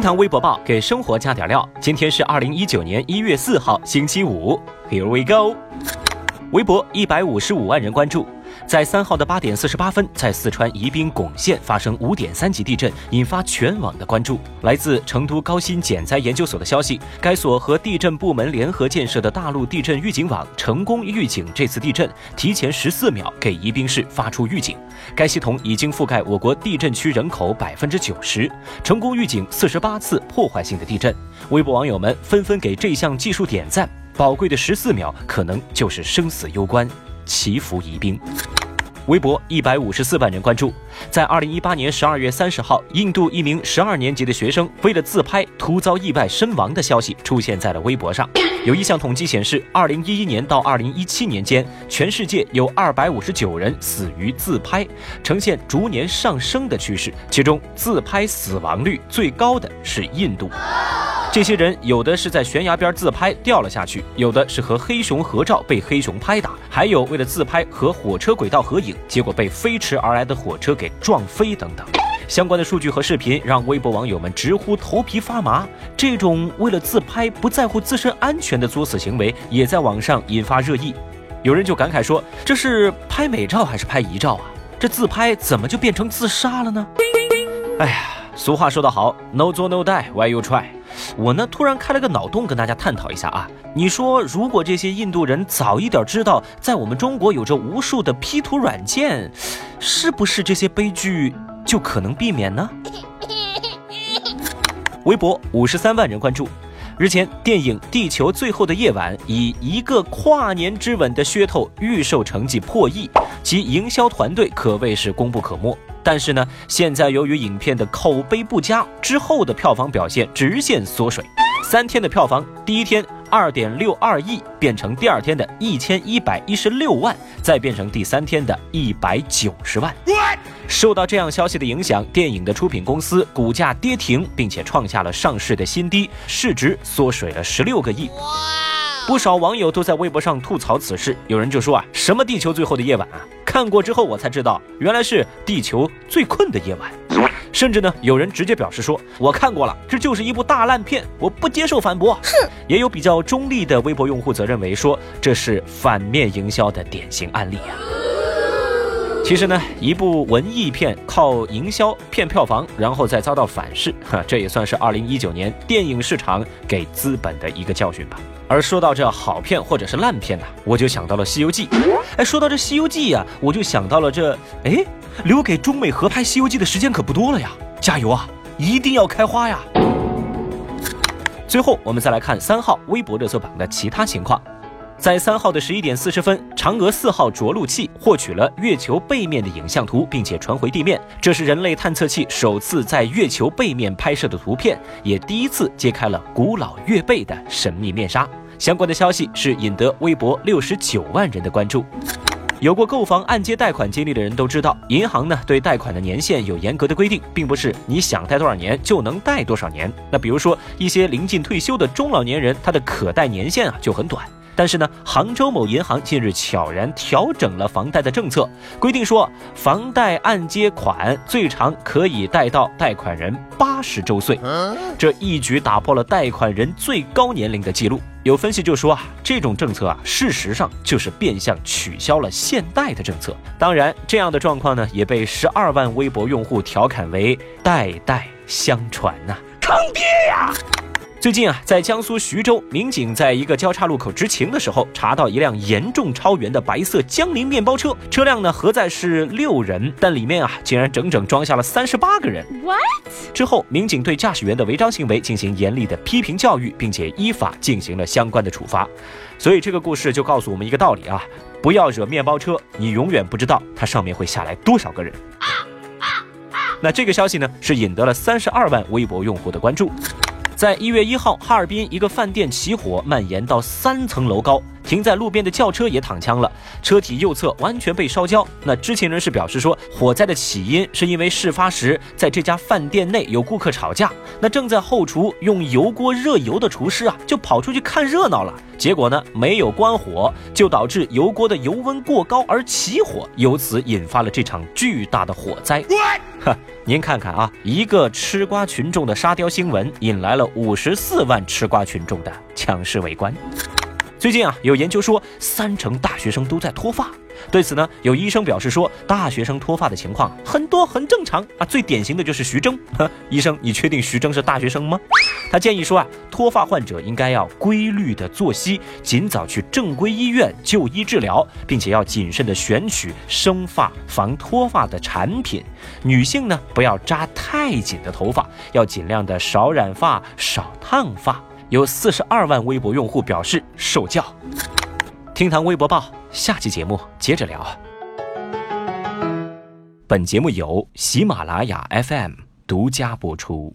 厅堂微博报给生活加点料。今天是二零一九年一月四号，星期五。Here we go。微博一百五十五万人关注。在三号的八点四十八分，在四川宜宾珙县发生五点三级地震，引发全网的关注。来自成都高新减灾研究所的消息，该所和地震部门联合建设的大陆地震预警网成功预警这次地震，提前十四秒给宜宾市发出预警。该系统已经覆盖我国地震区人口百分之九十，成功预警四十八次破坏性的地震。微博网友们纷纷给这项技术点赞，宝贵的十四秒可能就是生死攸关。祈福宜宾。微博一百五十四万人关注。在二零一八年十二月三十号，印度一名十二年级的学生为了自拍突遭意外身亡的消息出现在了微博上。有一项统计显示，二零一一年到二零一七年间，全世界有二百五十九人死于自拍，呈现逐年上升的趋势。其中，自拍死亡率最高的是印度。这些人有的是在悬崖边自拍掉了下去，有的是和黑熊合照被黑熊拍打，还有为了自拍和火车轨道合影，结果被飞驰而来的火车给撞飞等等。相关的数据和视频让微博网友们直呼头皮发麻。这种为了自拍不在乎自身安全的作死行为，也在网上引发热议。有人就感慨说：“这是拍美照还是拍遗照啊？这自拍怎么就变成自杀了呢？”哎呀，俗话说得好，No 做 No die，Why you try？我呢，突然开了个脑洞，跟大家探讨一下啊。你说，如果这些印度人早一点知道，在我们中国有着无数的 P 图软件，是不是这些悲剧就可能避免呢？微博五十三万人关注。日前，电影《地球最后的夜晚》以一个跨年之吻的噱头预售成绩破亿，其营销团队可谓是功不可没。但是呢，现在由于影片的口碑不佳，之后的票房表现直线缩水。三天的票房，第一天二点六二亿，变成第二天的一千一百一十六万，再变成第三天的一百九十万。受到这样消息的影响，电影的出品公司股价跌停，并且创下了上市的新低，市值缩水了十六个亿。不少网友都在微博上吐槽此事，有人就说啊，什么地球最后的夜晚啊？看过之后我才知道，原来是地球最困的夜晚。甚至呢，有人直接表示说，我看过了，这就是一部大烂片，我不接受反驳。哼，也有比较中立的微博用户则认为说，这是反面营销的典型案例啊。其实呢，一部文艺片靠营销骗票房，然后再遭到反噬，哈，这也算是二零一九年电影市场给资本的一个教训吧。而说到这好片或者是烂片呢，我就想到了《西游记》。哎，说到这《西游记》呀，我就想到了这，哎，留给中美合拍《西游记》的时间可不多了呀！加油啊，一定要开花呀！最后，我们再来看三号微博热搜榜的其他情况。在三号的十一点四十分，嫦娥四号着陆器获取了月球背面的影像图，并且传回地面。这是人类探测器首次在月球背面拍摄的图片，也第一次揭开了古老月背的神秘面纱。相关的消息是引得微博六十九万人的关注。有过购房按揭贷款经历的人都知道，银行呢对贷款的年限有严格的规定，并不是你想贷多少年就能贷多少年。那比如说一些临近退休的中老年人，他的可贷年限啊就很短。但是呢，杭州某银行近日悄然调整了房贷的政策，规定说，房贷按揭款最长可以贷到贷款人八十周岁，这一举打破了贷款人最高年龄的记录。有分析就说啊，这种政策啊，事实上就是变相取消了限贷的政策。当然，这样的状况呢，也被十二万微博用户调侃为代代相传呐，坑爹呀！最近啊，在江苏徐州，民警在一个交叉路口执勤的时候，查到一辆严重超员的白色江铃面包车。车辆呢，核载是六人，但里面啊，竟然整整装下了三十八个人。What？之后，民警对驾驶员的违章行为进行严厉的批评教育，并且依法进行了相关的处罚。所以，这个故事就告诉我们一个道理啊：不要惹面包车，你永远不知道它上面会下来多少个人。那这个消息呢，是引得了三十二万微博用户的关注。在一月一号，哈尔滨一个饭店起火，蔓延到三层楼高。停在路边的轿车也躺枪了，车体右侧完全被烧焦。那知情人士表示说，火灾的起因是因为事发时在这家饭店内有顾客吵架，那正在后厨用油锅热油的厨师啊，就跑出去看热闹了。结果呢，没有关火，就导致油锅的油温过高而起火，由此引发了这场巨大的火灾。哈，您看看啊，一个吃瓜群众的沙雕新闻，引来了五十四万吃瓜群众的强势围观。最近啊，有研究说，三成大学生都在脱发。对此呢，有医生表示说，大学生脱发的情况很多，很正常啊。最典型的就是徐峥。医生，你确定徐峥是大学生吗？他建议说啊，脱发患者应该要规律的作息，尽早去正规医院就医治疗，并且要谨慎的选取生发防脱发的产品。女性呢，不要扎太紧的头发，要尽量的少染发、少烫发。有四十二万微博用户表示受教。听堂微博报，下期节目接着聊。本节目由喜马拉雅 FM 独家播出。